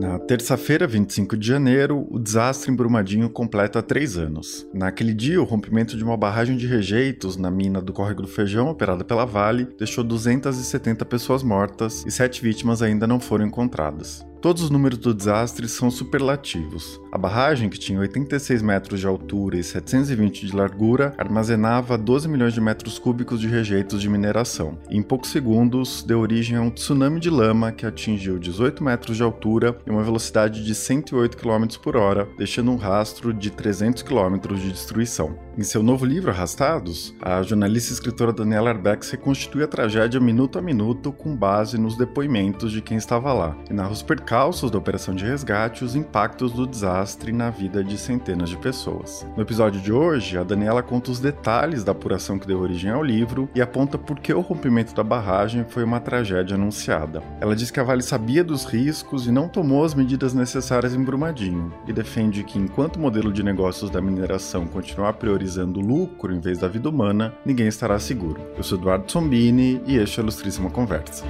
Na terça-feira, 25 de janeiro, o desastre em Brumadinho completa três anos. Naquele dia, o rompimento de uma barragem de rejeitos na mina do Córrego do Feijão, operada pela Vale, deixou 270 pessoas mortas e sete vítimas ainda não foram encontradas. Todos os números do desastre são superlativos. A barragem, que tinha 86 metros de altura e 720 de largura, armazenava 12 milhões de metros cúbicos de rejeitos de mineração. Em poucos segundos, deu origem a um tsunami de lama que atingiu 18 metros de altura e uma velocidade de 108 km por hora, deixando um rastro de 300 km de destruição. Em seu novo livro, Arrastados, a jornalista e escritora Daniela Arbex reconstitui a tragédia minuto a minuto com base nos depoimentos de quem estava lá e narra os percalços da operação de resgate e os impactos do desastre na vida de centenas de pessoas. No episódio de hoje, a Daniela conta os detalhes da apuração que deu origem ao livro e aponta por que o rompimento da barragem foi uma tragédia anunciada. Ela diz que a Vale sabia dos riscos e não tomou as medidas necessárias em Brumadinho, e defende que enquanto o modelo de negócios da mineração continuar priorizando o lucro em vez da vida humana, ninguém estará seguro. Eu sou Eduardo Sombini e este é a Ilustríssima Conversa.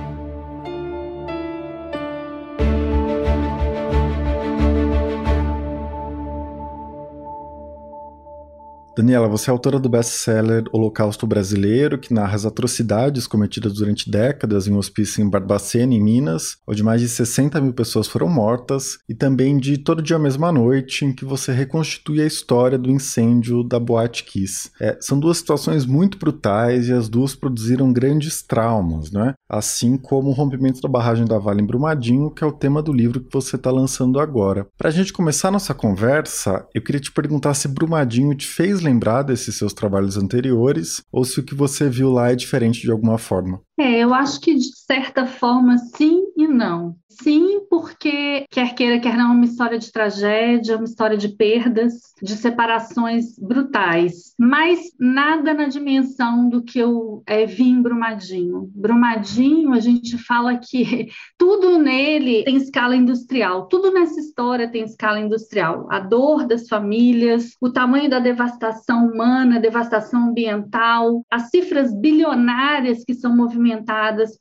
Daniela, você é autora do best-seller Holocausto Brasileiro, que narra as atrocidades cometidas durante décadas em um hospício em Barbacena, em Minas, onde mais de 60 mil pessoas foram mortas, e também de Todo Dia Mesma Noite, em que você reconstitui a história do incêndio da Boate Kiss. É, são duas situações muito brutais e as duas produziram grandes traumas, não é? Assim como o rompimento da barragem da Vale em Brumadinho, que é o tema do livro que você está lançando agora. Para a gente começar nossa conversa, eu queria te perguntar se Brumadinho te fez lembrar lembrar desses seus trabalhos anteriores ou se o que você viu lá é diferente de alguma forma. É, eu acho que de certa forma sim e não. Sim, porque quer queira, quer não, é uma história de tragédia, uma história de perdas, de separações brutais, mas nada na dimensão do que eu é, vi em Brumadinho. Brumadinho, a gente fala que tudo nele tem escala industrial, tudo nessa história tem escala industrial. A dor das famílias, o tamanho da devastação humana, devastação ambiental, as cifras bilionárias que são movimentadas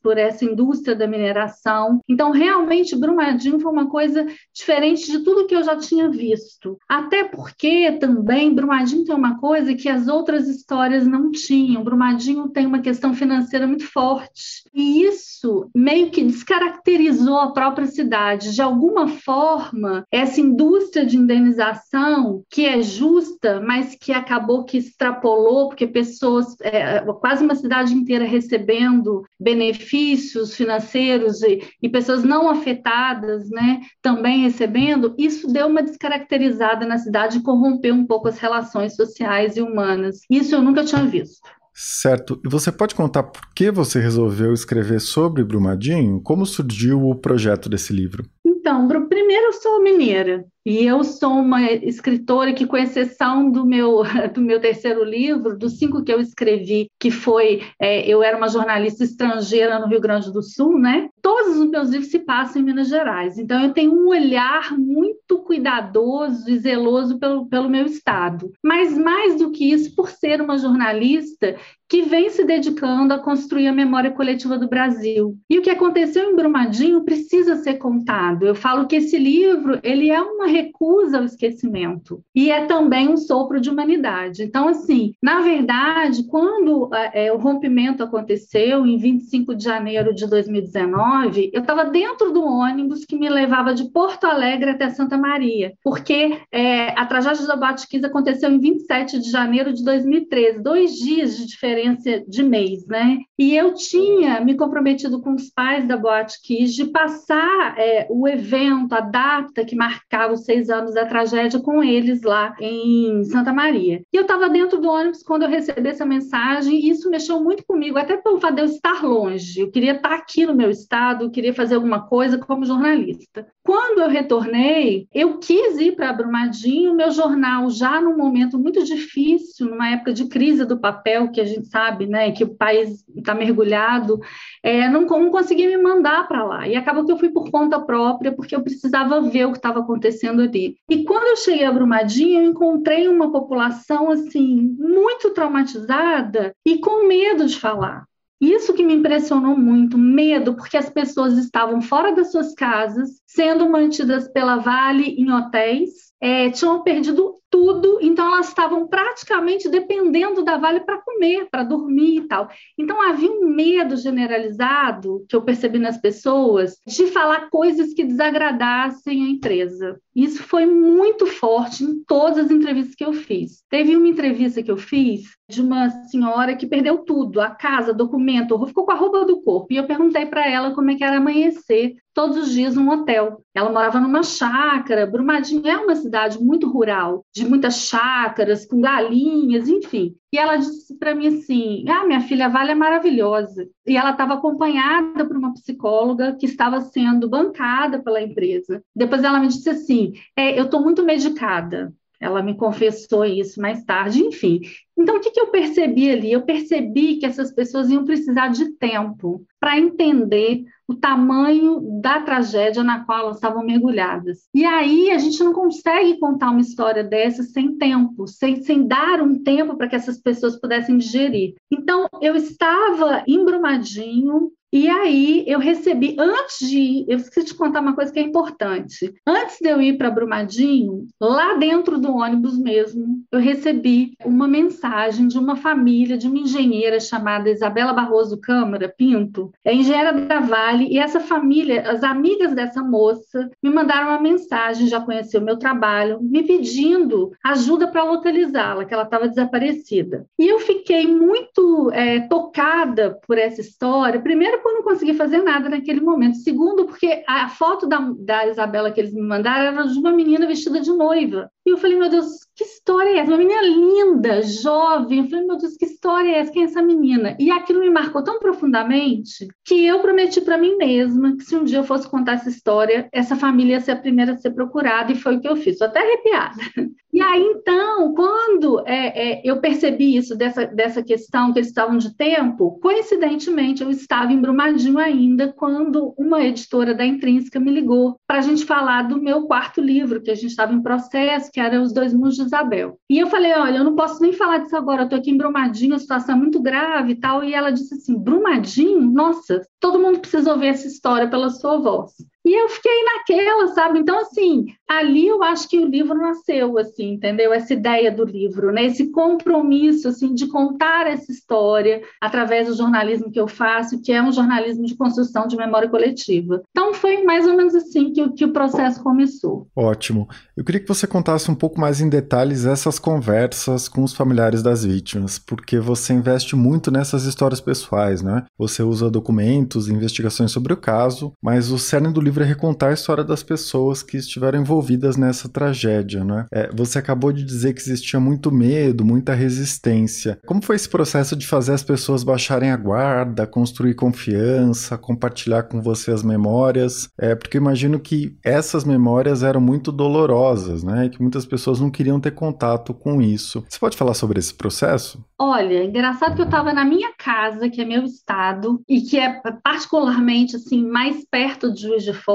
por essa indústria da mineração. Então, realmente, Brumadinho foi uma coisa diferente de tudo que eu já tinha visto. Até porque também Brumadinho tem uma coisa que as outras histórias não tinham. Brumadinho tem uma questão financeira muito forte. E isso meio que descaracterizou a própria cidade. De alguma forma, essa indústria de indenização, que é justa, mas que acabou que extrapolou, porque pessoas, é, quase uma cidade inteira recebendo benefícios financeiros e, e pessoas não afetadas, né, também recebendo, isso deu uma descaracterizada na cidade e corrompeu um pouco as relações sociais e humanas. Isso eu nunca tinha visto. Certo. E você pode contar por que você resolveu escrever sobre Brumadinho? Como surgiu o projeto desse livro? Então, primeiro eu sou mineira e eu sou uma escritora que, com exceção do meu do meu terceiro livro, dos cinco que eu escrevi, que foi é, eu era uma jornalista estrangeira no Rio Grande do Sul, né? Todos os meus livros se passam em Minas Gerais. Então eu tenho um olhar muito cuidadoso e zeloso pelo, pelo meu estado. Mas mais do que isso, por ser uma jornalista que vem se dedicando a construir a memória coletiva do Brasil. E o que aconteceu em Brumadinho precisa ser contado. Eu falo que esse livro ele é uma recusa ao esquecimento e é também um sopro de humanidade. Então, assim, na verdade, quando é, o rompimento aconteceu em 25 de janeiro de 2019, eu estava dentro do ônibus que me levava de Porto Alegre até Santa Maria, porque é, a tragédia da Batkiss aconteceu em 27 de janeiro de 2013, dois dias de diferença de mês, né? E eu tinha me comprometido com os pais da Boate Kiss de passar é, o evento, a data que marcava os seis anos da tragédia com eles lá em Santa Maria. E eu estava dentro do ônibus quando eu recebi essa mensagem e isso mexeu muito comigo, até pelo fato de eu estar longe. Eu queria estar aqui no meu estado, eu queria fazer alguma coisa como jornalista. Quando eu retornei, eu quis ir para Brumadinho, meu jornal já num momento muito difícil, numa época de crise do papel, que a gente sabe, né, que o país está mergulhado, é, não, não consegui me mandar para lá. E acabou que eu fui por conta própria, porque eu precisava ver o que estava acontecendo ali. E quando eu cheguei a Brumadinho, eu encontrei uma população assim muito traumatizada e com medo de falar Isso que me impressionou muito, medo, porque as pessoas estavam fora das suas casas, sendo mantidas pela Vale em hotéis, é, tinham perdido tudo, então elas estavam praticamente dependendo da Vale para comer, para dormir e tal. Então havia um medo generalizado que eu percebi nas pessoas de falar coisas que desagradassem a empresa. Isso foi muito forte em todas as entrevistas que eu fiz. Teve uma entrevista que eu fiz de uma senhora que perdeu tudo, a casa, documento, ficou com a roupa do corpo. E eu perguntei para ela como é que era amanhecer todos os dias num hotel. Ela morava numa chácara, Brumadinho é uma cidade muito rural, de muitas chácaras, com galinhas, enfim. E ela disse para mim assim: Ah, minha filha a Vale é maravilhosa. E ela estava acompanhada por uma psicóloga que estava sendo bancada pela empresa. Depois ela me disse assim: é, Eu estou muito medicada. Ela me confessou isso mais tarde, enfim. Então, o que, que eu percebi ali? Eu percebi que essas pessoas iam precisar de tempo para entender o tamanho da tragédia na qual elas estavam mergulhadas. E aí a gente não consegue contar uma história dessa sem tempo, sem, sem dar um tempo para que essas pessoas pudessem digerir. Então, eu estava em Brumadinho, e aí eu recebi, antes de ir, eu esqueci de contar uma coisa que é importante. Antes de eu ir para Brumadinho, lá dentro do ônibus mesmo, eu recebi uma mensagem de uma família, de uma engenheira chamada Isabela Barroso Câmara Pinto, é engenheira da Vale, e essa família, as amigas dessa moça, me mandaram uma mensagem, já conheceu o meu trabalho, me pedindo ajuda para localizá-la, que ela estava desaparecida. E eu fiquei muito é, tocada por essa história, primeiro Por não conseguir fazer nada naquele momento. Segundo, porque a foto da, da Isabela que eles me mandaram era de uma menina vestida de noiva. E eu falei, meu Deus, que história é essa? Uma menina linda, jovem. Eu falei, meu Deus, que história é essa? Quem é essa menina? E aquilo me marcou tão profundamente que eu prometi para mim mesma que se um dia eu fosse contar essa história, essa família ia ser a primeira a ser procurada, e foi o que eu fiz. Estou até arrepiada. E aí, então, quando é, é, eu percebi isso, dessa, dessa questão que eles estavam de tempo, coincidentemente, eu estava em Brumadinho ainda, quando uma editora da Intrínseca me ligou para a gente falar do meu quarto livro, que a gente estava em processo, que era Os Dois Mundos de Isabel. E eu falei, olha, eu não posso nem falar disso agora, eu estou aqui em Brumadinho, a situação é muito grave e tal. E ela disse assim, Brumadinho? Nossa, todo mundo precisa ouvir essa história pela sua voz. E eu fiquei naquela, sabe? Então, assim, ali eu acho que o livro nasceu, assim, entendeu? Essa ideia do livro, né? Esse compromisso, assim, de contar essa história através do jornalismo que eu faço, que é um jornalismo de construção de memória coletiva. Então, foi mais ou menos assim que, que o processo começou. Ótimo. Eu queria que você contasse um pouco mais em detalhes essas conversas com os familiares das vítimas, porque você investe muito nessas histórias pessoais, né? Você usa documentos, investigações sobre o caso, mas o cerne do livro livro é recontar a história das pessoas que estiveram envolvidas nessa tragédia, né? É, você acabou de dizer que existia muito medo, muita resistência. Como foi esse processo de fazer as pessoas baixarem a guarda, construir confiança, compartilhar com você as memórias? É, porque imagino que essas memórias eram muito dolorosas, né? E que muitas pessoas não queriam ter contato com isso. Você pode falar sobre esse processo? Olha, engraçado que eu estava na minha casa, que é meu estado, e que é particularmente assim mais perto de Juiz de Fora.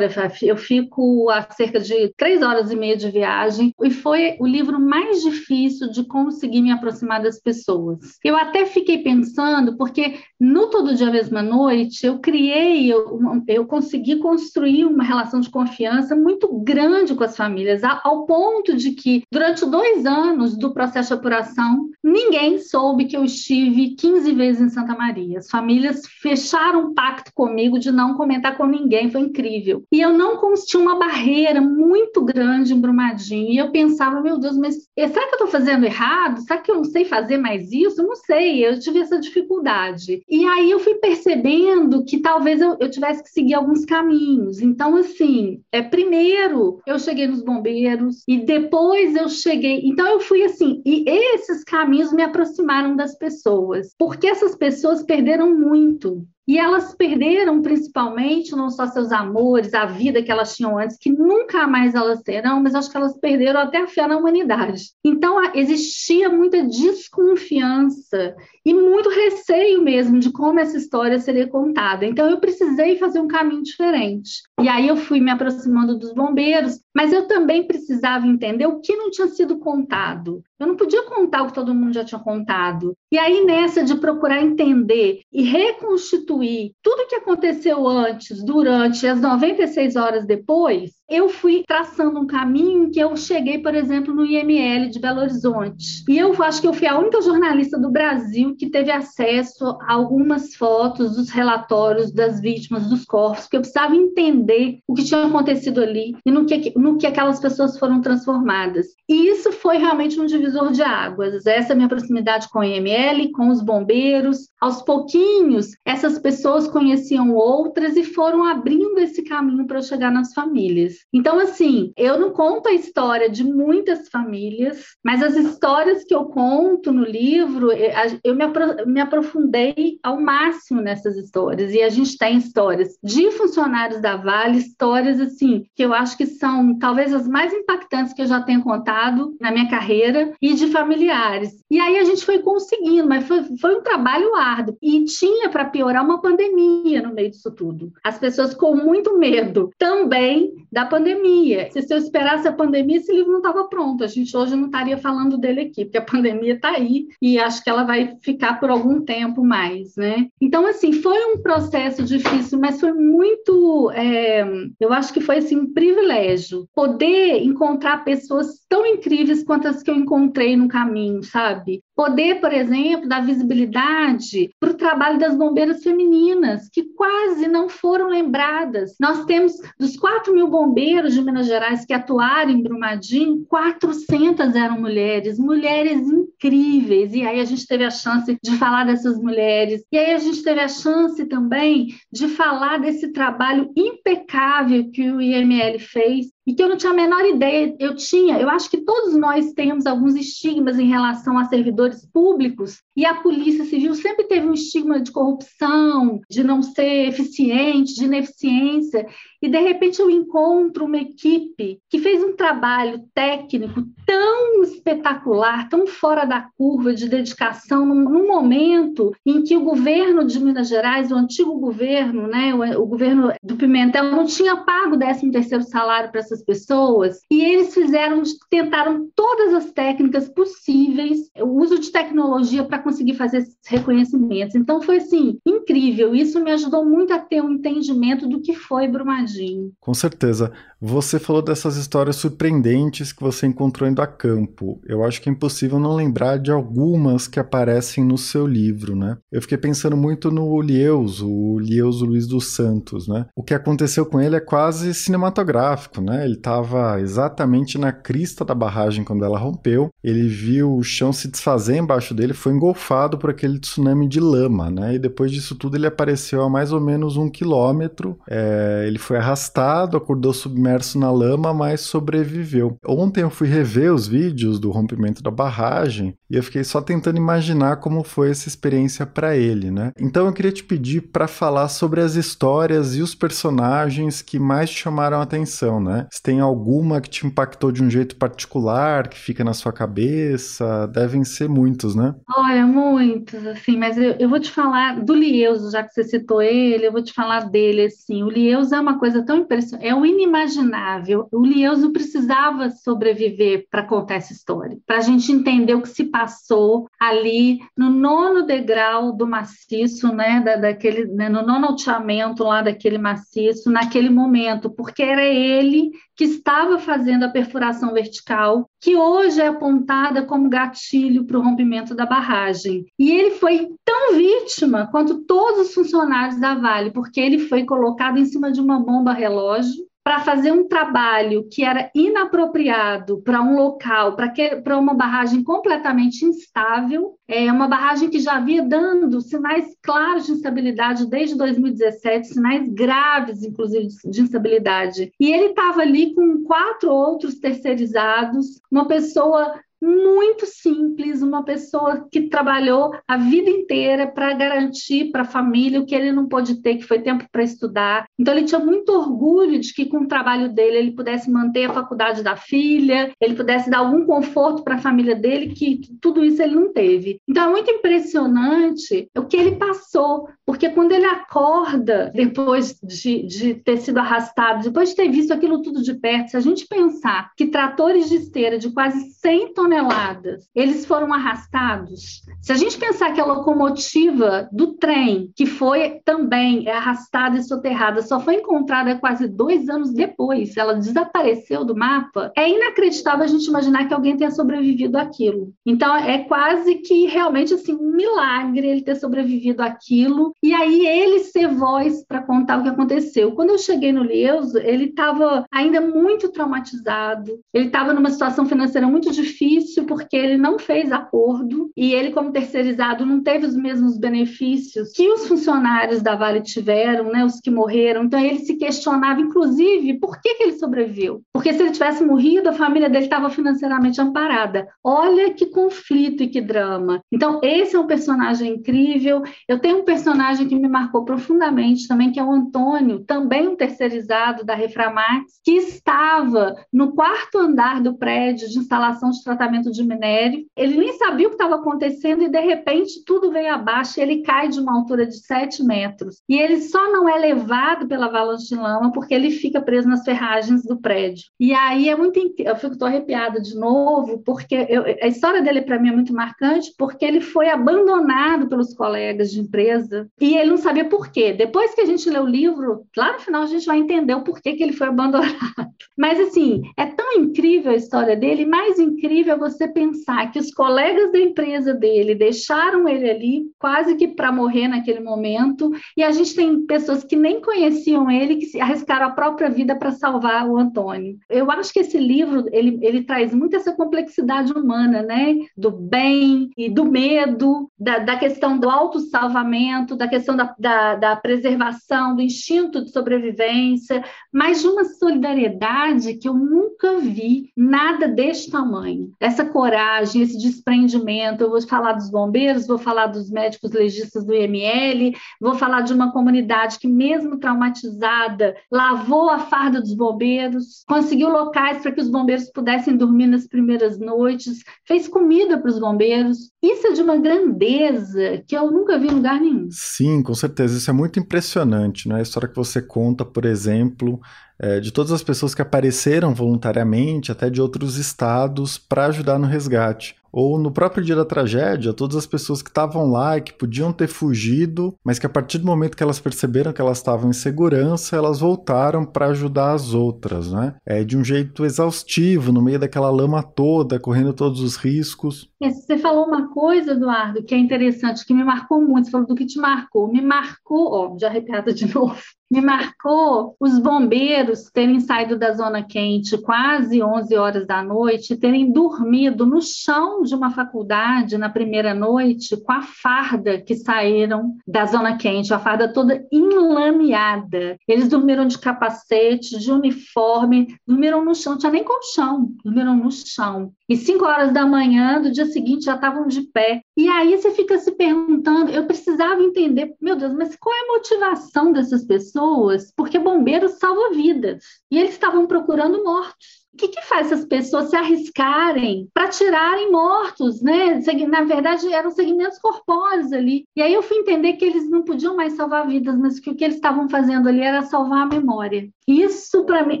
Eu fico a cerca de três horas e meia de viagem e foi o livro mais difícil de conseguir me aproximar das pessoas. Eu até fiquei pensando porque no Todo Dia Mesma Noite eu criei, eu, eu consegui construir uma relação de confiança muito grande com as famílias, ao ponto de que durante dois anos do processo de apuração ninguém soube que eu estive 15 vezes em Santa Maria. As famílias fecharam um pacto comigo de não comentar com ninguém, foi incrível. E eu não tinha uma barreira muito grande em Brumadinho. E eu pensava, meu Deus, mas será que eu estou fazendo errado? Será que eu não sei fazer mais isso? não sei, eu tive essa dificuldade. E aí eu fui percebendo que talvez eu, eu tivesse que seguir alguns caminhos. Então, assim, é, primeiro eu cheguei nos bombeiros e depois eu cheguei. Então, eu fui assim, e esses caminhos me aproximaram das pessoas, porque essas pessoas perderam muito. E elas perderam principalmente não só seus amores, a vida que elas tinham antes, que nunca mais elas terão, mas acho que elas perderam até a fé na humanidade. Então existia muita desconfiança e muito receio mesmo de como essa história seria contada. Então eu precisei fazer um caminho diferente. E aí eu fui me aproximando dos bombeiros, mas eu também precisava entender o que não tinha sido contado. Eu não podia contar o que todo mundo já tinha contado. E aí, nessa de procurar entender e reconstituir tudo o que aconteceu antes, durante as 96 horas depois, eu fui traçando um caminho que eu cheguei, por exemplo, no IML de Belo Horizonte. E eu acho que eu fui a única jornalista do Brasil que teve acesso a algumas fotos dos relatórios das vítimas dos corpos, porque eu precisava entender o que tinha acontecido ali e no que, no que aquelas pessoas foram transformadas. E isso foi realmente um divisor de águas. Essa minha proximidade com o IML, com os bombeiros. Aos pouquinhos, essas pessoas conheciam outras e foram abrindo esse caminho para chegar nas famílias. Então, assim, eu não conto a história de muitas famílias, mas as histórias que eu conto no livro, eh, eu me aprofundei ao máximo nessas histórias. E a gente tem histórias de funcionários da Vale, histórias, assim, que eu acho que são talvez as mais impactantes que eu já tenho contado na minha carreira e de familiares. E aí a gente foi conseguindo, mas foi, foi um trabalho árduo. E tinha, para piorar, uma pandemia no meio disso tudo. As pessoas com muito medo também da pandemia. Se eu esperasse a pandemia, esse livro não estava pronto. A gente hoje não estaria falando dele aqui, porque a pandemia está aí e acho que ela vai ficar por algum tempo mais, né? Então, assim, foi um processo difícil, mas foi muito. É, eu acho que foi assim, um privilégio poder encontrar pessoas tão incríveis quanto as que eu encontrei no caminho, sabe? Poder, por exemplo, dar visibilidade para o trabalho das bombeiras femininas, que quase não foram lembradas. Nós temos, dos 4 mil bombeiros de Minas Gerais que atuaram em Brumadinho, 400 eram mulheres, mulheres incríveis. E aí a gente teve a chance de falar dessas mulheres. E aí a gente teve a chance também de falar desse trabalho impecável que o IML fez e que eu não tinha a menor ideia. Eu tinha, eu acho que todos nós temos alguns estigmas em relação a servidores públicos, e a Polícia Civil sempre teve um estigma de corrupção, de não ser eficiente, de ineficiência, e de repente eu encontro uma equipe que fez um trabalho técnico tão espetacular, tão fora da curva de dedicação, num, num momento em que o governo de Minas Gerais, o antigo governo, né, o, o governo do Pimentel, não tinha pago o 13 terceiro salário para essas pessoas, e eles fizeram, tentaram todas as técnicas possíveis, o uso de tecnologia para conseguir fazer esses reconhecimentos. Então foi assim, incrível. Isso me ajudou muito a ter um entendimento do que foi Brumadinho. Com certeza. Você falou dessas histórias surpreendentes que você encontrou indo a campo. Eu acho que é impossível não lembrar de algumas que aparecem no seu livro, né? Eu fiquei pensando muito no Lieus, o Lieus Luiz dos Santos, né? O que aconteceu com ele é quase cinematográfico, né? Ele estava exatamente na crista da barragem quando ela rompeu. Ele viu o chão se desfazer embaixo dele, foi engolfado por aquele tsunami de lama, né? E depois disso tudo ele apareceu a mais ou menos um quilômetro. É, ele foi arrastado, acordou submerso na lama, mas sobreviveu. Ontem eu fui rever os vídeos do rompimento da barragem e eu fiquei só tentando imaginar como foi essa experiência para ele, né? Então eu queria te pedir para falar sobre as histórias e os personagens que mais te chamaram a atenção, né? Se tem alguma que te impactou de um jeito particular, que fica na sua cabeça, devem ser muitos, né? Olha, muitos, assim, mas eu, eu vou te falar do Lieuso, já que você citou ele, eu vou te falar dele, assim. O Lieuso é uma coisa tão impressionante, é o inimaginável. O Lieuso precisava sobreviver para contar essa história, para a gente entender o que se passou ali no nono degrau do maciço, né, da, daquele, né, no nono alteamento lá daquele maciço, naquele momento, porque era ele que estava fazendo a perfuração vertical, que hoje é apontada como gatilho para o rompimento da barragem. E ele foi tão vítima quanto todos os funcionários da Vale, porque ele foi colocado em cima de uma bomba relógio para fazer um trabalho que era inapropriado para um local, para uma barragem completamente instável, é uma barragem que já havia dando sinais claros de instabilidade desde 2017, sinais graves, inclusive, de instabilidade. E ele estava ali com quatro outros terceirizados, uma pessoa muito simples, uma pessoa que trabalhou a vida inteira para garantir para a família o que ele não pôde ter, que foi tempo para estudar. Então ele tinha muito orgulho de que com o trabalho dele ele pudesse manter a faculdade da filha, ele pudesse dar algum conforto para a família dele, que tudo isso ele não teve. Então é muito impressionante o que ele passou, porque quando ele acorda depois de, de ter sido arrastado, depois de ter visto aquilo tudo de perto, se a gente pensar que tratores de esteira de quase 100 toneladas toneladas, eles foram arrastados. Se a gente pensar que a locomotiva do trem, que foi também arrastada e soterrada, só foi encontrada quase dois anos depois, ela desapareceu do mapa, é inacreditável a gente imaginar que alguém tenha sobrevivido àquilo. Então, é quase que realmente assim, um milagre ele ter sobrevivido àquilo, e aí ele ser voz para contar o que aconteceu. Quando eu cheguei no Leuso, ele estava ainda muito traumatizado, ele estava numa situação financeira muito difícil difícil porque ele não fez acordo e ele, como terceirizado, não teve os mesmos benefícios que os funcionários da Vale tiveram, né, os que morreram. Então ele se questionava, inclusive, por que, que ele sobreviveu? Porque se ele tivesse morrido, a família dele estava financeiramente amparada. Olha que conflito e que drama. Então esse é um personagem incrível. Eu tenho um personagem que me marcou profundamente também, que é o Antônio, também um terceirizado da Reframax, que estava no quarto andar do prédio de instalação de tratamento de minério. Ele nem sabia o que estava acontecendo e, de repente, tudo veio abaixo e ele cai de uma altura de 7 metros. E ele só não é levado pela avalanche de lama porque ele fica preso nas ferragens do prédio. E aí é muito. Eu fico arrepiada de novo, porque eu, a história dele, para mim, é muito marcante, porque ele foi abandonado pelos colegas de empresa e ele não sabia por quê. Depois que a gente lê o livro, lá no final a gente vai entender o porquê que ele foi abandonado. Mas, assim, é tão incrível a história dele, mais incrível você pensar que os colegas da empresa dele deixaram ele ali quase que para morrer naquele momento, e a gente tem pessoas que nem conheciam ele que arriscaram a própria vida para salvar o Antônio. Eu acho que esse livro ele, ele traz muito essa complexidade humana, né? Do bem e do medo, da, da questão do autossalvamento, da questão da, da, da preservação, do instinto de sobrevivência, mas de uma solidariedade que eu nunca vi nada deste tamanho essa coragem, esse desprendimento. Eu vou falar dos bombeiros, vou falar dos médicos legistas do IML, vou falar de uma comunidade que, mesmo traumatizada, lavou a farda dos bombeiros, conseguiu locais para que os bombeiros pudessem dormir nas primeiras noites, fez comida para os bombeiros. Isso é de uma grandeza que eu nunca vi em lugar nenhum. Sim, com certeza. Isso é muito impressionante, né? A história que você conta, por exemplo, é, de todas as pessoas que apareceram voluntariamente, até de outros estados, para ajudar no resgate ou no próprio dia da tragédia, todas as pessoas que estavam lá e que podiam ter fugido, mas que a partir do momento que elas perceberam que elas estavam em segurança, elas voltaram para ajudar as outras, né? É de um jeito exaustivo, no meio daquela lama toda, correndo todos os riscos. Você falou uma coisa, Eduardo, que é interessante, que me marcou muito. Você falou do que te marcou. Me marcou, ó, já arrepiada de novo. Me marcou os bombeiros terem saído da zona quente quase 11 horas da noite, terem dormido no chão de uma faculdade na primeira noite com a farda que saíram da zona quente, a farda toda enlameada. Eles dormiram de capacete, de uniforme, dormiram no chão, não tinha nem colchão, dormiram no chão. E cinco horas da manhã do dia seguinte já estavam de pé. E aí você fica se perguntando, eu precisava entender, meu Deus, mas qual é a motivação dessas pessoas? Porque bombeiros salvam vidas. E eles estavam procurando mortos. O que, que faz essas pessoas se arriscarem para tirarem mortos, né? Na verdade, eram segmentos corpóreos ali. E aí eu fui entender que eles não podiam mais salvar vidas, mas que o que eles estavam fazendo ali era salvar a memória. Isso, para mim,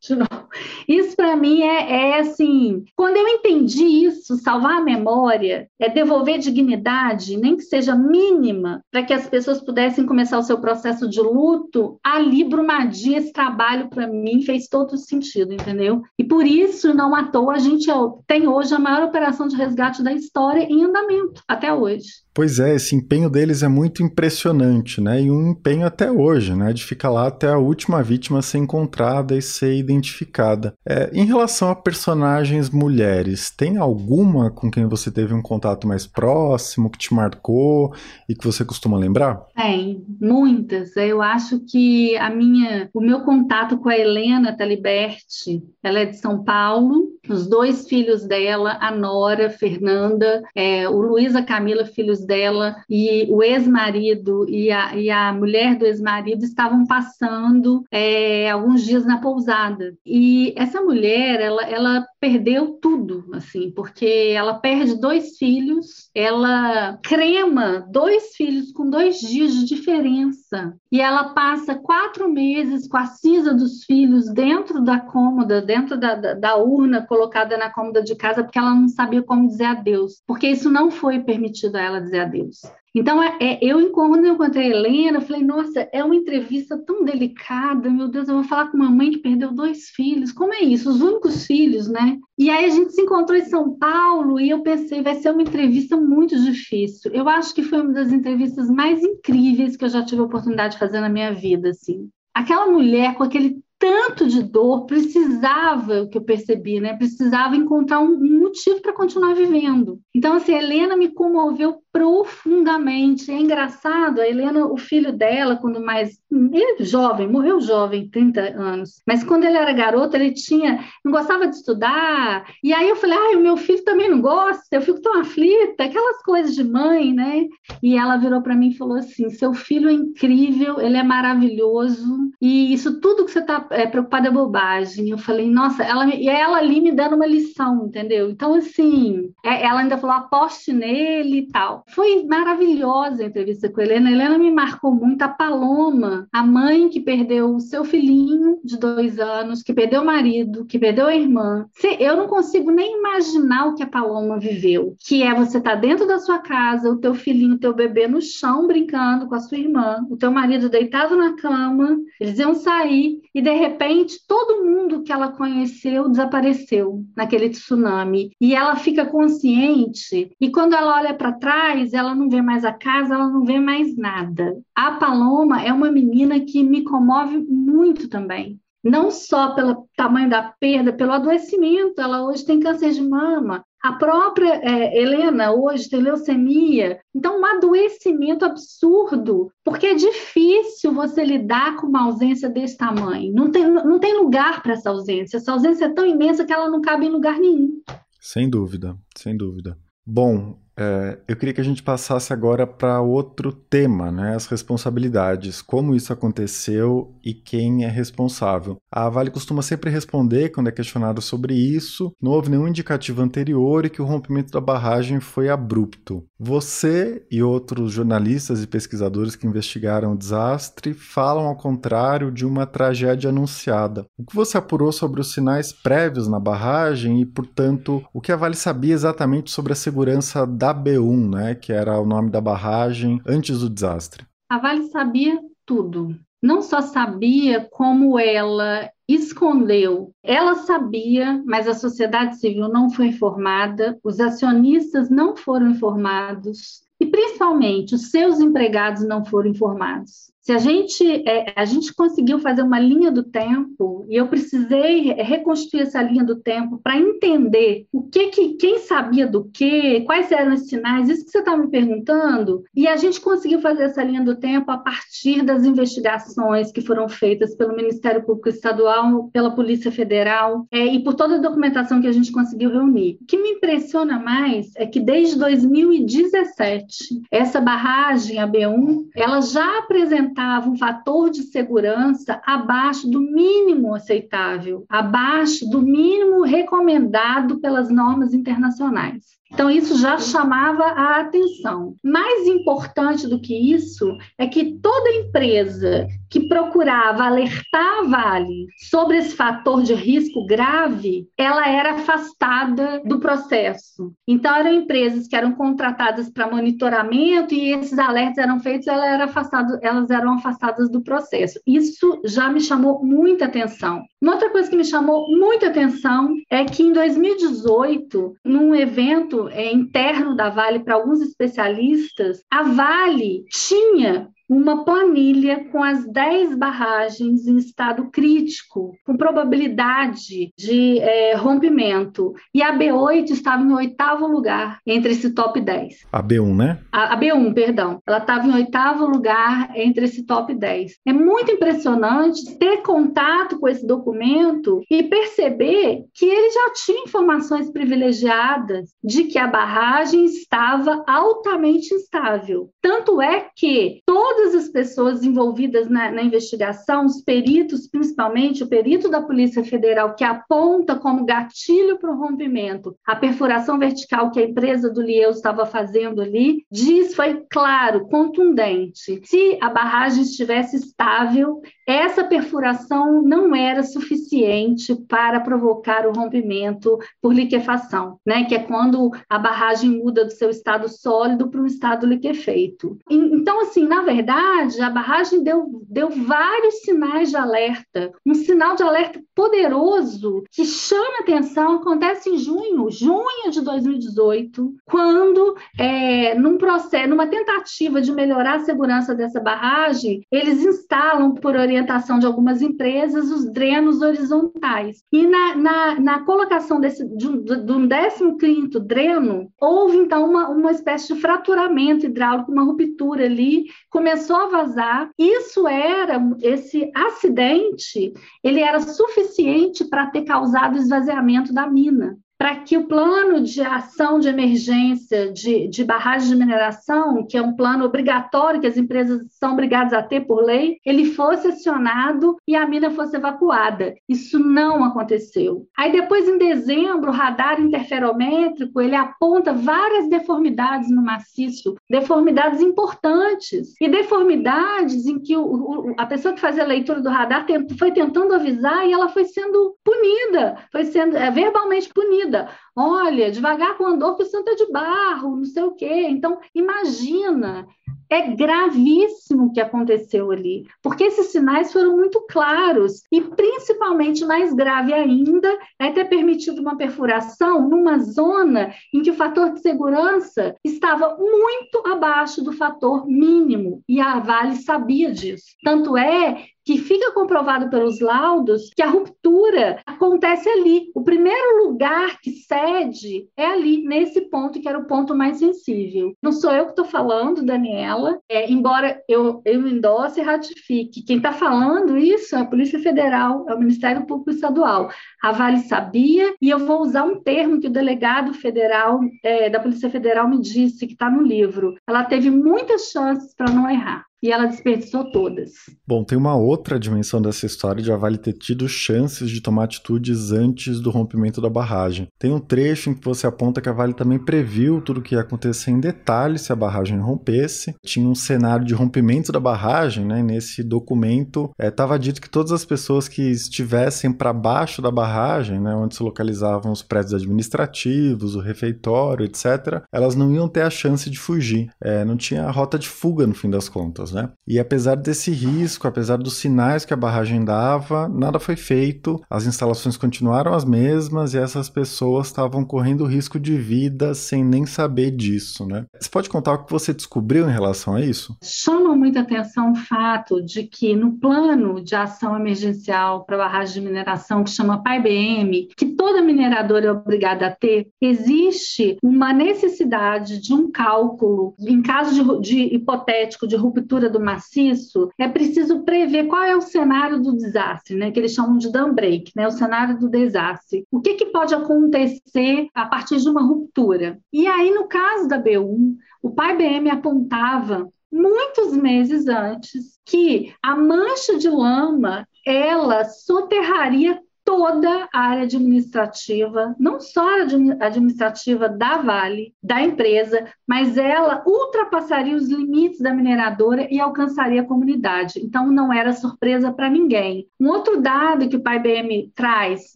de novo. Isso para mim é, é, assim, quando eu entendi isso, salvar a memória, é devolver dignidade, nem que seja mínima, para que as pessoas pudessem começar o seu processo de luto, ali Brumadinho, esse trabalho para mim fez todo sentido, entendeu? E por isso, não à toa, a gente é tem hoje a maior operação de resgate da história em andamento, até hoje. Pois é, esse empenho deles é muito impressionante, né? E um empenho até hoje, né? De ficar lá até a última vítima ser encontrada e ser identificada. É, em relação a personagens mulheres, tem alguma com quem você teve um contato mais próximo, que te marcou e que você costuma lembrar? Tem, muitas. Eu acho que a minha, o meu contato com a Helena Taliberti, ela é de São Paulo, os dois filhos dela, a Nora, Fernanda, é, o Luísa Camila, filhos dela, e o ex-marido e a, e a mulher do ex-marido estavam passando é, alguns dias na pousada. E essa mulher, ela, ela perdeu tudo, assim, porque ela perde dois filhos, ela crema dois filhos com dois dias de diferença, e ela passa quatro meses com a cinza dos filhos dentro da cômoda, dentro da, da, da urna colocada na cômoda de casa, porque ela não sabia como dizer adeus, porque isso não foi permitido a ela dizer adeus. Então, é, é, eu, quando eu encontrei a Helena, falei, nossa, é uma entrevista tão delicada, meu Deus, eu vou falar com uma mãe que perdeu dois filhos, como é isso? Os únicos filhos, né? E aí a gente se encontrou em São Paulo e eu pensei, vai ser uma entrevista muito difícil. Eu acho que foi uma das entrevistas mais incríveis que eu já tive a oportunidade de fazer na minha vida, assim. Aquela mulher com aquele tanto de dor, precisava, o que eu percebi, né? Precisava encontrar um, um motivo para continuar vivendo. Então, assim, a Helena me comoveu profundamente. É engraçado, a Helena, o filho dela, quando mais. Ele jovem, morreu jovem, 30 anos. Mas quando ele era garoto, ele tinha. não gostava de estudar. E aí eu falei, ah, o meu filho também não gosta, eu fico tão aflita, aquelas coisas de mãe, né? E ela virou para mim e falou assim: seu filho é incrível, ele é maravilhoso, e isso tudo que você está é, preocupada é bobagem. Eu falei, nossa, ela, e ela ali me dando uma lição, entendeu? Então, assim, é, ela ainda falou, aposte nele e tal. Foi maravilhosa a entrevista com a Helena. A Helena me marcou muito. A Paloma, a mãe que perdeu o seu filhinho de dois anos, que perdeu o marido, que perdeu a irmã. Eu não consigo nem imaginar o que a Paloma viveu, que é você estar tá dentro da sua casa, o teu filhinho, o teu bebê no chão brincando com a sua irmã, o teu marido deitado na cama, eles iam sair e de repente todo mundo que ela conheceu desapareceu naquele tsunami e ela fica consciente e quando ela olha para trás ela não vê mais a casa, ela não vê mais nada. A Paloma é uma menina que me comove muito também não só pelo tamanho da perda, pelo adoecimento. Ela hoje tem câncer de mama, a própria é, Helena hoje tem leucemia, então um adoecimento absurdo, porque é difícil você lidar com uma ausência desse tamanho. Não tem, não tem lugar para essa ausência. Essa ausência é tão imensa que ela não cabe em lugar nenhum. Sem dúvida, sem dúvida. Bom, é, eu queria que a gente passasse agora para outro tema, né? As responsabilidades, como isso aconteceu e quem é responsável. A Vale costuma sempre responder quando é questionado sobre isso. Não houve nenhum indicativo anterior e que o rompimento da barragem foi abrupto. Você e outros jornalistas e pesquisadores que investigaram o desastre falam ao contrário de uma tragédia anunciada. O que você apurou sobre os sinais prévios na barragem e, portanto, o que a Vale sabia exatamente sobre a segurança da B1, né, que era o nome da barragem antes do desastre? A Vale sabia tudo. Não só sabia como ela escondeu. Ela sabia, mas a sociedade civil não foi informada, os acionistas não foram informados e principalmente os seus empregados não foram informados. Se a gente, é, a gente conseguiu fazer uma linha do tempo, e eu precisei reconstruir essa linha do tempo para entender o que, que quem sabia do que, quais eram os sinais, isso que você está me perguntando, e a gente conseguiu fazer essa linha do tempo a partir das investigações que foram feitas pelo Ministério Público Estadual, pela Polícia Federal, é, e por toda a documentação que a gente conseguiu reunir. O que me impressiona mais é que desde 2017, essa barragem, a B1, ela já apresentou apresentava um fator de segurança abaixo do mínimo aceitável, abaixo do mínimo recomendado pelas normas internacionais. Então, isso já chamava a atenção. Mais importante do que isso é que toda empresa que procurava alertar a Vale sobre esse fator de risco grave, ela era afastada do processo. Então, eram empresas que eram contratadas para monitoramento e esses alertas eram feitos, elas eram, afastadas, elas eram afastadas do processo. Isso já me chamou muita atenção. Uma outra coisa que me chamou muita atenção é que em 2018, num evento é, interno da Vale para alguns especialistas, a Vale tinha uma planilha com as 10 barragens em estado crítico, com probabilidade de é, rompimento. E a B8 estava em oitavo lugar entre esse top 10. A B1, né? A, a B1, perdão. Ela estava em oitavo lugar entre esse top 10. É muito impressionante ter contato com esse documento e perceber que ele já tinha informações privilegiadas de que a barragem estava altamente instável. Tanto é que todas as pessoas envolvidas na, na investigação, os peritos, principalmente o perito da Polícia Federal, que aponta como gatilho para o rompimento a perfuração vertical que a empresa do Lieu estava fazendo ali, diz, foi claro, contundente. Se a barragem estivesse estável, essa perfuração não era suficiente para provocar o rompimento por liquefação, né? que é quando a barragem muda do seu estado sólido para um estado liquefeito. Então, assim, na verdade, a barragem deu, deu vários sinais de alerta. Um sinal de alerta poderoso que chama atenção acontece em junho, junho de 2018, quando, é, num processo, numa tentativa de melhorar a segurança dessa barragem, eles instalam por orientação de algumas empresas, os drenos horizontais. E na, na, na colocação desse, de, de um 15 dreno, houve então uma, uma espécie de fraturamento hidráulico, uma ruptura ali, começou a vazar. Isso era, esse acidente, ele era suficiente para ter causado esvaziamento da mina para que o plano de ação de emergência de, de barragem de mineração, que é um plano obrigatório que as empresas são obrigadas a ter por lei, ele fosse acionado e a mina fosse evacuada. Isso não aconteceu. Aí depois, em dezembro, o radar interferométrico ele aponta várias deformidades no maciço, deformidades importantes e deformidades em que o, o, a pessoa que fazia a leitura do radar foi tentando avisar e ela foi sendo punida, foi sendo é, verbalmente punida. Olha, devagar com o andor que o santo é de barro, não sei o quê. Então, imagina, é gravíssimo o que aconteceu ali, porque esses sinais foram muito claros e principalmente mais grave ainda é ter permitido uma perfuração numa zona em que o fator de segurança estava muito abaixo do fator mínimo e a Vale sabia disso. Tanto é que fica comprovado pelos laudos que a ruptura acontece ali. O primeiro lugar que cede é ali, nesse ponto, que era o ponto mais sensível. Não sou eu que estou falando, Daniela, é, embora eu, eu endosse e ratifique. Quem está falando isso é a Polícia Federal, é o Ministério Público Estadual. A Vale sabia, e eu vou usar um termo que o delegado federal é, da Polícia Federal me disse, que está no livro. Ela teve muitas chances para não errar e ela desperdiçou todas. Bom, tem uma outra dimensão dessa história de a Vale ter tido chances de tomar atitudes antes do rompimento da barragem. Tem um trecho em que você aponta que a Vale também previu tudo o que ia acontecer em detalhe se a barragem rompesse. Tinha um cenário de rompimento da barragem, né? Nesse documento estava é, dito que todas as pessoas que estivessem para baixo da barragem, né, onde se localizavam os prédios administrativos, o refeitório, etc., elas não iam ter a chance de fugir. É, não tinha rota de fuga no fim das contas né? E apesar desse risco, apesar dos sinais que a barragem dava, nada foi feito, as instalações continuaram as mesmas e essas pessoas estavam correndo risco de vida sem nem saber disso, né? Você pode contar o que você descobriu em relação a isso? Chama muita atenção o fato de que no plano de ação emergencial para a barragem de mineração, que chama PAIBM, que toda mineradora é obrigada a ter, existe uma necessidade de um cálculo, em caso de, de hipotético de ruptura do maciço, é preciso prever qual é o cenário do desastre, né, que eles chamam de dam break, né, o cenário do desastre. O que, que pode acontecer a partir de uma ruptura? E aí, no caso da B1, o pai BM apontava muitos meses antes que a mancha de lama ela soterraria toda a área administrativa, não só a administrativa da Vale, da empresa, mas ela ultrapassaria os limites da mineradora e alcançaria a comunidade. Então, não era surpresa para ninguém. Um outro dado que o PAIBM traz,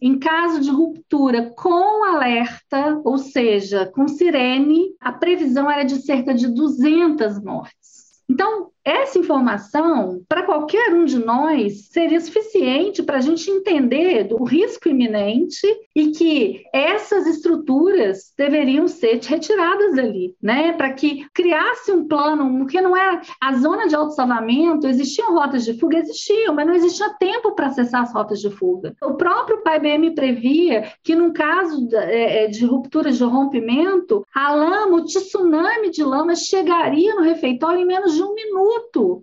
em caso de ruptura com alerta, ou seja, com sirene, a previsão era de cerca de 200 mortes. Então, essa informação, para qualquer um de nós, seria suficiente para a gente entender o risco iminente e que essas estruturas deveriam ser retiradas dali, né? Para que criasse um plano, porque não era a zona de autossalvamento, existiam rotas de fuga, existiam, mas não existia tempo para acessar as rotas de fuga. O próprio PAIBM previa que, num caso é, é, de ruptura de rompimento, a lama, o tsunami de lama chegaria no refeitório em menos de um minuto,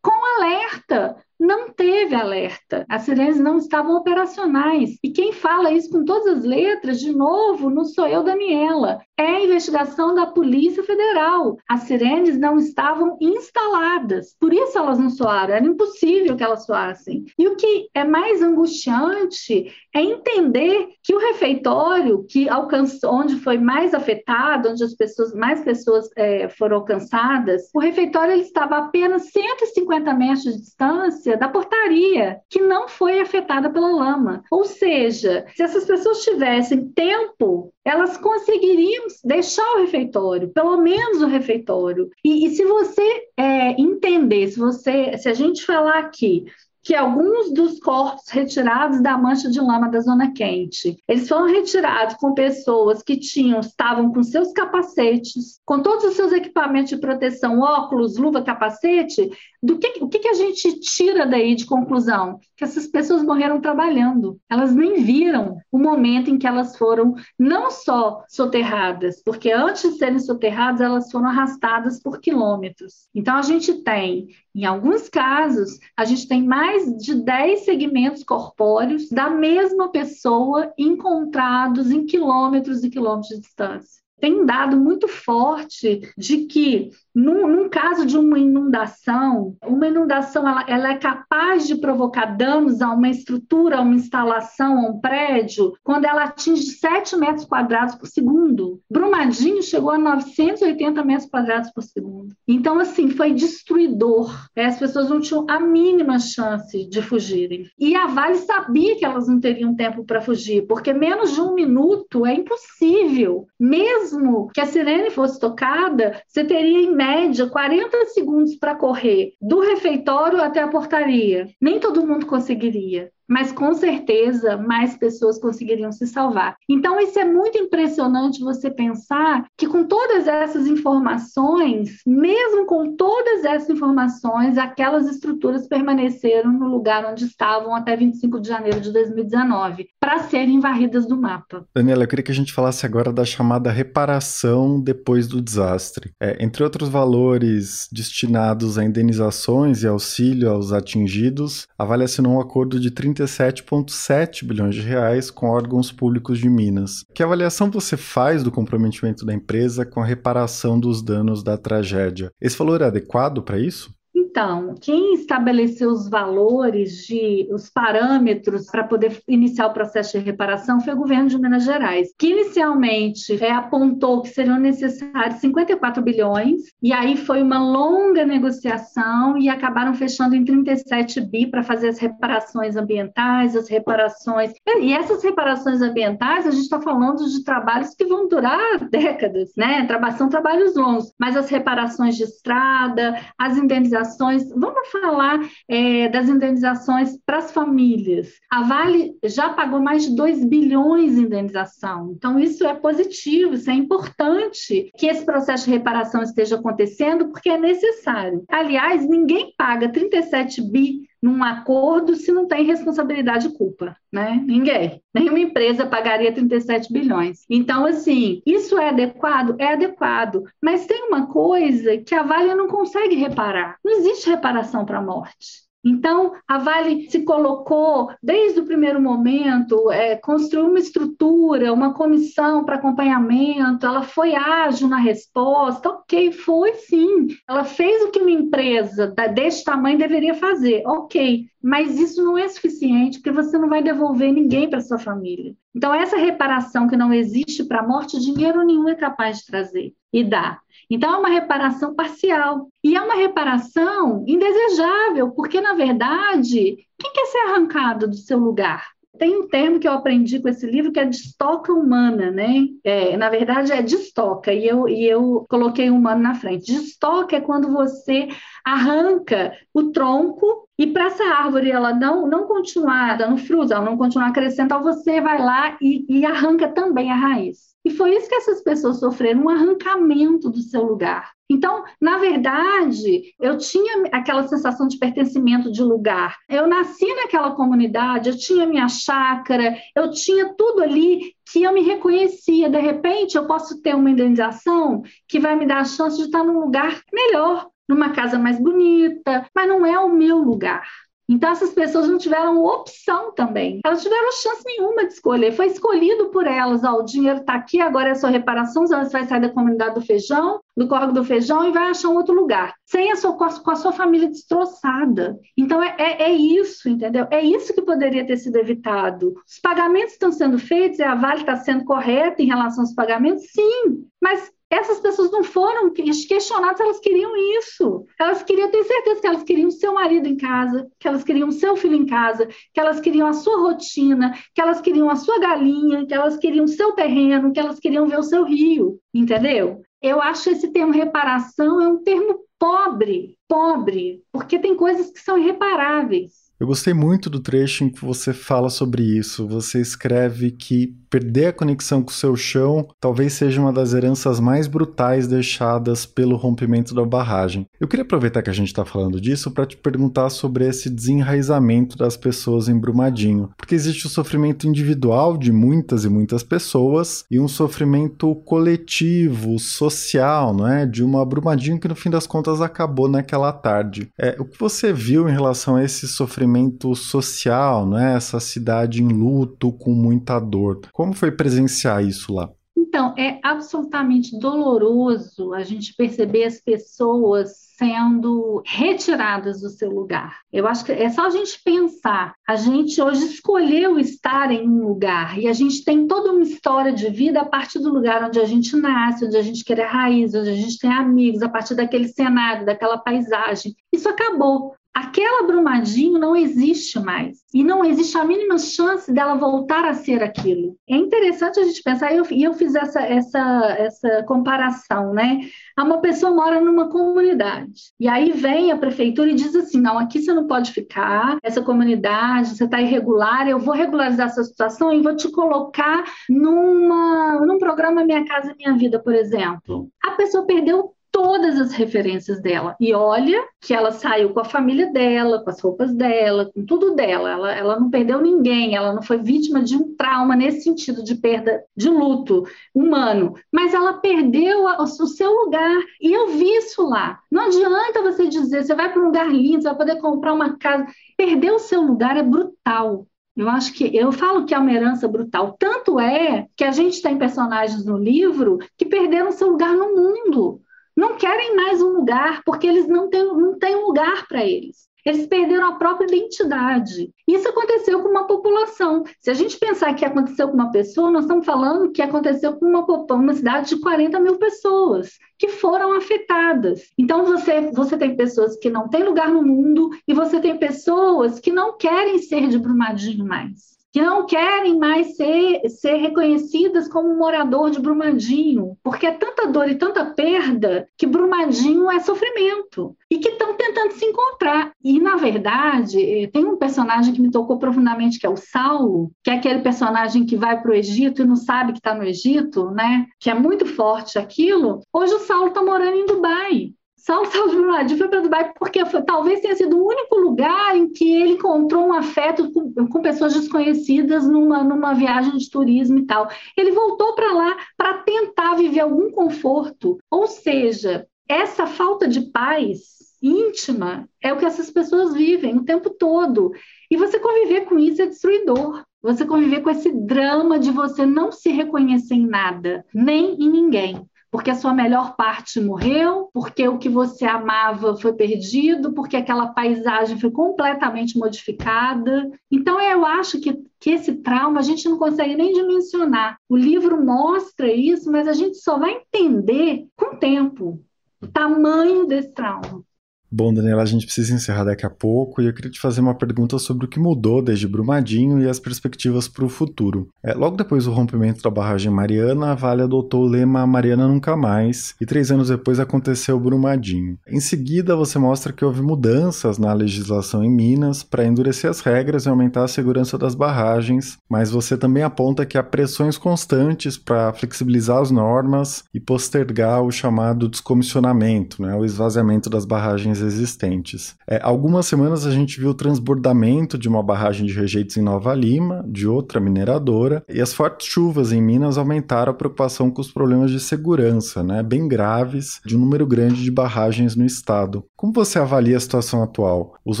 com alerta não teve alerta. As sirenes não estavam operacionais. E quem fala isso com todas as letras, de novo, não sou eu, Daniela. É investigação da Polícia Federal. As sirenes não estavam instaladas. Por isso elas não soaram. Era impossível que elas soassem. E o que é mais angustiante é entender que o refeitório que alcançou, onde foi mais afetado, onde as pessoas, mais pessoas é, foram alcançadas, o refeitório ele estava a apenas 150 metros de distância da portaria, que não foi afetada pela lama. Ou seja, se essas pessoas tivessem tempo, elas conseguiriam deixar o refeitório, pelo menos o refeitório. E, e se você é, entender, se você, se a gente falar aqui que alguns dos corpos retirados da mancha de lama da zona quente, eles foram retirados com pessoas que tinham, estavam com seus capacetes, com todos os seus equipamentos de proteção, óculos, luva, capacete, do que, o que, que a gente tira daí de conclusão? Que essas pessoas morreram trabalhando. Elas nem viram o momento em que elas foram não só soterradas, porque antes de serem soterradas, elas foram arrastadas por quilômetros. Então, a gente tem, em alguns casos, a gente tem mais de 10 segmentos corpóreos da mesma pessoa encontrados em quilômetros e quilômetros de distância tem um dado muito forte de que num, num, caso de uma inundação, uma inundação ela, ela, é capaz de provocar danos a uma estrutura, a uma instalação, a um prédio, quando ela atinge 7 metros quadrados por segundo. Brumadinho chegou a 980 metros quadrados por segundo. Então, assim, foi destruidor. As pessoas não tinham a mínima chance de fugirem. E a Vale sabia que elas não teriam tempo para fugir, porque menos de um minuto é impossível. Mesmo que a sirene fosse tocada, você teria em média 40 segundos para correr do refeitório até a portaria. Nem todo mundo conseguiria mas com certeza mais pessoas conseguiriam se salvar. Então, isso é muito impressionante você pensar que com todas essas informações, mesmo com todas essas informações, aquelas estruturas permaneceram no lugar onde estavam até 25 de janeiro de 2019, para serem varridas do mapa. Daniela, eu queria que a gente falasse agora da chamada reparação depois do desastre. É, entre outros valores destinados a indenizações e auxílio aos atingidos, a Vale assinou um acordo de 30 37,7 bilhões de reais com órgãos públicos de Minas. Que avaliação você faz do comprometimento da empresa com a reparação dos danos da tragédia? Esse valor é adequado para isso? Então, quem estabeleceu os valores, de, os parâmetros para poder iniciar o processo de reparação foi o governo de Minas Gerais, que inicialmente é, apontou que seriam necessários 54 bilhões, e aí foi uma longa negociação e acabaram fechando em 37 bi para fazer as reparações ambientais, as reparações. E essas reparações ambientais, a gente está falando de trabalhos que vão durar décadas, né? São trabalhos longos, mas as reparações de estrada, as indenizações indenizações, vamos falar é, das indenizações para as famílias. A Vale já pagou mais de 2 bilhões em indenização, então isso é positivo, isso é importante que esse processo de reparação esteja acontecendo, porque é necessário. Aliás, ninguém paga 37 bi num acordo se não tem responsabilidade e culpa, né? Ninguém. Nenhuma empresa pagaria 37 bilhões. Então, assim, isso é adequado? É adequado. Mas tem uma coisa que a Vale não consegue reparar. Não existe reparação para a morte. Então, a Vale se colocou, desde o primeiro momento, é, construiu uma estrutura, uma comissão para acompanhamento, ela foi ágil na resposta, ok, foi sim. Ela fez o que uma empresa deste tamanho deveria fazer, ok, mas isso não é suficiente, porque você não vai devolver ninguém para sua família. Então, essa reparação que não existe para a morte, dinheiro nenhum é capaz de trazer e dar. Então, é uma reparação parcial. E é uma reparação indesejável, porque, na verdade, quem quer ser arrancado do seu lugar? Tem um termo que eu aprendi com esse livro que é distoca humana, né? É, na verdade, é distoca, e eu, e eu coloquei humano na frente. Distoca é quando você arranca o tronco e para essa árvore ela não, não continuar dando frutos, ela não continuar crescendo, então você vai lá e, e arranca também a raiz. E foi isso que essas pessoas sofreram, um arrancamento do seu lugar. Então, na verdade, eu tinha aquela sensação de pertencimento de lugar. Eu nasci naquela comunidade, eu tinha minha chácara, eu tinha tudo ali que eu me reconhecia. De repente, eu posso ter uma indenização que vai me dar a chance de estar num lugar melhor, numa casa mais bonita, mas não é o meu lugar. Então, essas pessoas não tiveram opção também. Elas tiveram chance nenhuma de escolher. Foi escolhido por elas. Ó, o dinheiro está aqui, agora é sua reparação. Você vai sair da comunidade do feijão, do córrego do feijão e vai achar um outro lugar. Sem a sua, com a sua família destroçada. Então, é, é, é isso, entendeu? É isso que poderia ter sido evitado. Os pagamentos estão sendo feitos e a Vale está sendo correta em relação aos pagamentos? Sim. Mas essas pessoas não foram questionadas, elas queriam isso. Elas queriam ter certeza que elas queriam seu marido em casa, que elas queriam seu filho em casa, que elas queriam a sua rotina, que elas queriam a sua galinha, que elas queriam seu terreno, que elas queriam ver o seu rio, entendeu? Eu acho esse termo reparação é um termo pobre, pobre, porque tem coisas que são irreparáveis. Eu gostei muito do trecho em que você fala sobre isso. Você escreve que perder a conexão com o seu chão talvez seja uma das heranças mais brutais deixadas pelo rompimento da barragem. Eu queria aproveitar que a gente está falando disso para te perguntar sobre esse desenraizamento das pessoas em Brumadinho, porque existe o sofrimento individual de muitas e muitas pessoas e um sofrimento coletivo, social, não é? De uma Brumadinho que no fim das contas acabou naquela tarde. É, o que você viu em relação a esse sofrimento sofrimento social, né? Essa cidade em luto, com muita dor. Como foi presenciar isso lá? Então, é absolutamente doloroso a gente perceber as pessoas sendo retiradas do seu lugar. Eu acho que é só a gente pensar. A gente hoje escolheu estar em um lugar e a gente tem toda uma história de vida a partir do lugar onde a gente nasce, onde a gente quer a raiz, onde a gente tem amigos, a partir daquele cenário, daquela paisagem. Isso acabou aquela Brumadinho não existe mais. E não existe a mínima chance dela voltar a ser aquilo. É interessante a gente pensar, e eu, eu fiz essa, essa, essa comparação, né? Uma pessoa mora numa comunidade, e aí vem a prefeitura e diz assim: não, aqui você não pode ficar, essa comunidade, você está irregular, eu vou regularizar essa situação e vou te colocar numa, num programa Minha Casa Minha Vida, por exemplo. A pessoa perdeu todas as referências dela. E olha que ela saiu com a família dela, com as roupas dela, com tudo dela. Ela, ela não perdeu ninguém, ela não foi vítima de um trauma nesse sentido de perda de luto humano, mas ela perdeu a, o seu lugar. E eu vi isso lá. Não adianta você dizer, você vai para um lugar lindo, você vai poder comprar uma casa. Perder o seu lugar é brutal. Eu acho que eu falo que é uma herança brutal. Tanto é que a gente tem personagens no livro que perderam seu lugar no mundo não querem mais um lugar, porque eles não têm, não têm um lugar para eles. Eles perderam a própria identidade. Isso aconteceu com uma população. Se a gente pensar que aconteceu com uma pessoa, nós estamos falando que aconteceu com uma, uma cidade de 40 mil pessoas que foram afetadas. Então você, você tem pessoas que não têm lugar no mundo e você tem pessoas que não querem ser de Brumadinho mais que não querem mais ser, ser reconhecidas como morador de Brumadinho, porque é tanta dor e tanta perda que Brumadinho é sofrimento e que estão tentando se encontrar. E, na verdade, eh, tem um personagem que me tocou profundamente, que é o Saulo, que é aquele personagem que vai para o Egito e não sabe que está no Egito, né? que é muito forte aquilo. Hoje o Saulo está morando em Dubai. Saulo Salles Brumadinho foi para Dubai porque foi, talvez tenha sido o único lugar em que ele encontrou um afeto com, com pessoas desconhecidas numa, numa viagem de turismo e tal. Ele voltou para lá para tentar viver algum conforto. Ou seja, essa falta de paz íntima é o que essas pessoas vivem o tempo todo. E você conviver com isso é destruidor. Você conviver com esse drama de você não se reconhecer em nada, nem em ninguém porque a sua melhor parte morreu, porque o que você amava foi perdido, porque aquela paisagem foi completamente modificada. Então, eu acho que, que esse trauma a gente não consegue nem dimensionar. O livro mostra isso, mas a gente só vai entender com o tempo o tamanho desse trauma. Bom, Daniela, a gente precisa encerrar daqui a pouco e eu queria te fazer uma pergunta sobre o que mudou desde Brumadinho e as perspectivas para o futuro. É, logo depois do rompimento da barragem Mariana, a Vale adotou o lema Mariana Nunca Mais e três anos depois aconteceu Brumadinho. Em seguida, você mostra que houve mudanças na legislação em Minas para endurecer as regras e aumentar a segurança das barragens, mas você também aponta que há pressões constantes para flexibilizar as normas e postergar o chamado descomissionamento, né, o esvaziamento das barragens existentes. É, algumas semanas a gente viu o transbordamento de uma barragem de rejeitos em Nova Lima, de outra mineradora, e as fortes chuvas em Minas aumentaram a preocupação com os problemas de segurança, né, bem graves, de um número grande de barragens no estado. Como você avalia a situação atual? Os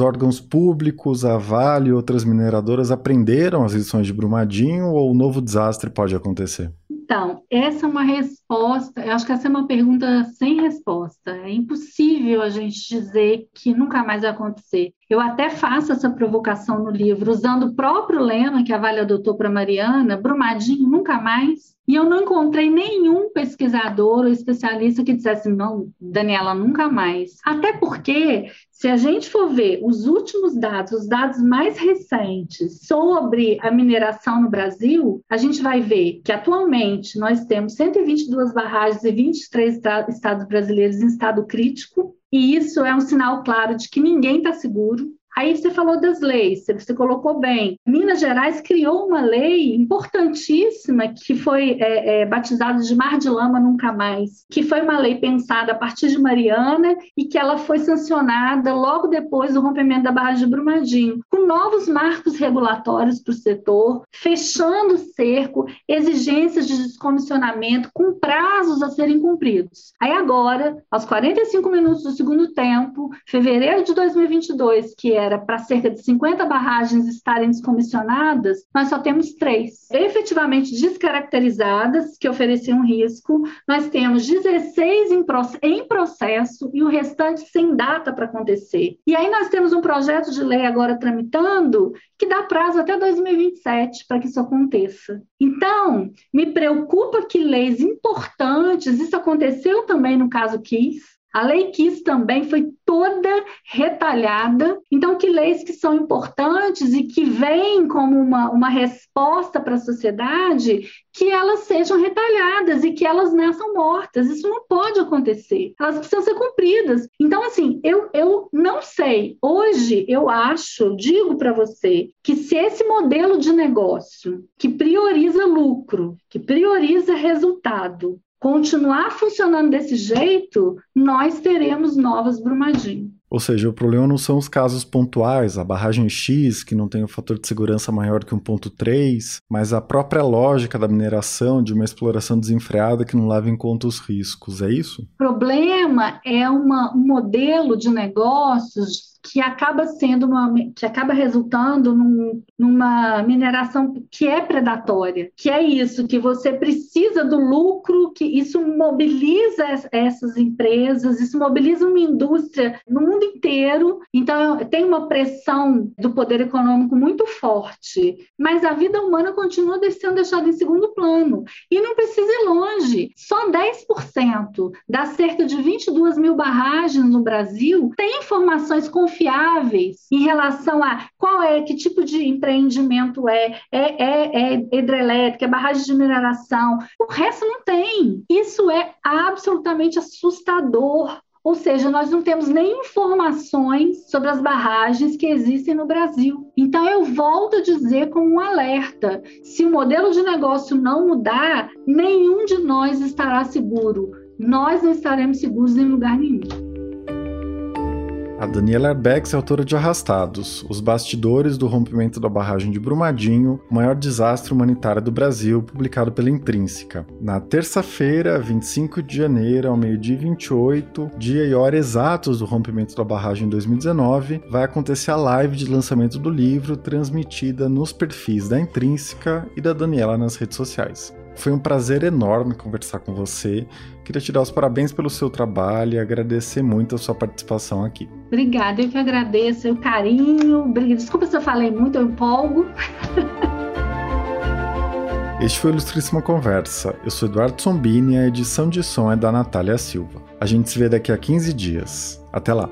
órgãos públicos, a Vale e outras mineradoras aprenderam as lições de Brumadinho ou o novo desastre pode acontecer? Então, essa é uma resposta, eu acho que essa é uma pergunta sem resposta. É impossível a gente dizer que nunca mais vai acontecer. Eu até faço essa provocação no livro, usando o próprio lema que a Vale adotou para Mariana, Brumadinho nunca mais. E eu não encontrei nenhum pesquisador ou especialista que dissesse, não, Daniela, nunca mais. Até porque, se a gente for ver os últimos dados, os dados mais recentes sobre a mineração no Brasil, a gente vai ver que atualmente nós temos 122 barragens e 23 estados brasileiros em estado crítico, e isso é um sinal claro de que ninguém está seguro, Aí você falou das leis, você colocou bem. Minas Gerais criou uma lei importantíssima que foi é, é, batizada de Mar de Lama Nunca Mais, que foi uma lei pensada a partir de Mariana e que ela foi sancionada logo depois do rompimento da barragem de Brumadinho, com novos marcos regulatórios para o setor, fechando o cerco, exigências de descomissionamento com prazos a serem cumpridos. Aí agora, aos 45 minutos do segundo tempo, fevereiro de 2022, que é era para cerca de 50 barragens estarem descomissionadas, nós só temos três efetivamente descaracterizadas, que ofereciam risco. Nós temos 16 em, em processo e o restante sem data para acontecer. E aí nós temos um projeto de lei agora tramitando que dá prazo até 2027 para que isso aconteça. Então, me preocupa que leis importantes, isso aconteceu também no caso Kiss, a lei Kiss também foi toda retalhada. Então, que leis que são importantes e que vêm como uma, uma resposta para a sociedade, que elas sejam retalhadas e que elas nasçam mortas. Isso não pode acontecer. Elas precisam ser cumpridas. Então, assim, eu, eu não sei. Hoje, eu acho, digo para você, que se esse modelo de negócio que prioriza lucro, que prioriza resultado, continuar funcionando desse jeito, nós teremos novas Brumadinho. Ou seja, o problema não são os casos pontuais, a barragem X, que não tem um fator de segurança maior que 1.3, mas a própria lógica da mineração, de uma exploração desenfreada que não leva em conta os riscos, é isso? O problema é uma, um modelo de negócios que acaba sendo uma, que acaba resultando num, numa mineração que é predatória, que é isso, que você precisa do lucro, que isso mobiliza essas empresas, isso mobiliza uma indústria no mundo inteiro. Então tem uma pressão do poder econômico muito forte, mas a vida humana continua sendo deixada em segundo plano e não precisa ir longe. Só 10% das cerca de 22 mil barragens no Brasil têm informações confiáveis confiáveis em relação a qual é, que tipo de empreendimento é, é, é, é hidrelétrica, é barragem de mineração. O resto não tem. Isso é absolutamente assustador. Ou seja, nós não temos nem informações sobre as barragens que existem no Brasil. Então, eu volto a dizer como um alerta: se o modelo de negócio não mudar, nenhum de nós estará seguro. Nós não estaremos seguros em lugar nenhum. A Daniela Arbex é autora de Arrastados, os bastidores do rompimento da barragem de Brumadinho, o maior desastre humanitário do Brasil, publicado pela Intrínseca. Na terça-feira, 25 de janeiro, ao meio-dia 28, dia e hora exatos do rompimento da barragem em 2019, vai acontecer a live de lançamento do livro, transmitida nos perfis da Intrínseca e da Daniela nas redes sociais. Foi um prazer enorme conversar com você. Queria te dar os parabéns pelo seu trabalho e agradecer muito a sua participação aqui. Obrigada, eu que agradeço o carinho. Desculpa se eu falei muito, eu empolgo. Este foi o Ilustríssima Conversa. Eu sou Eduardo Sombini e a edição de som é da Natália Silva. A gente se vê daqui a 15 dias. Até lá!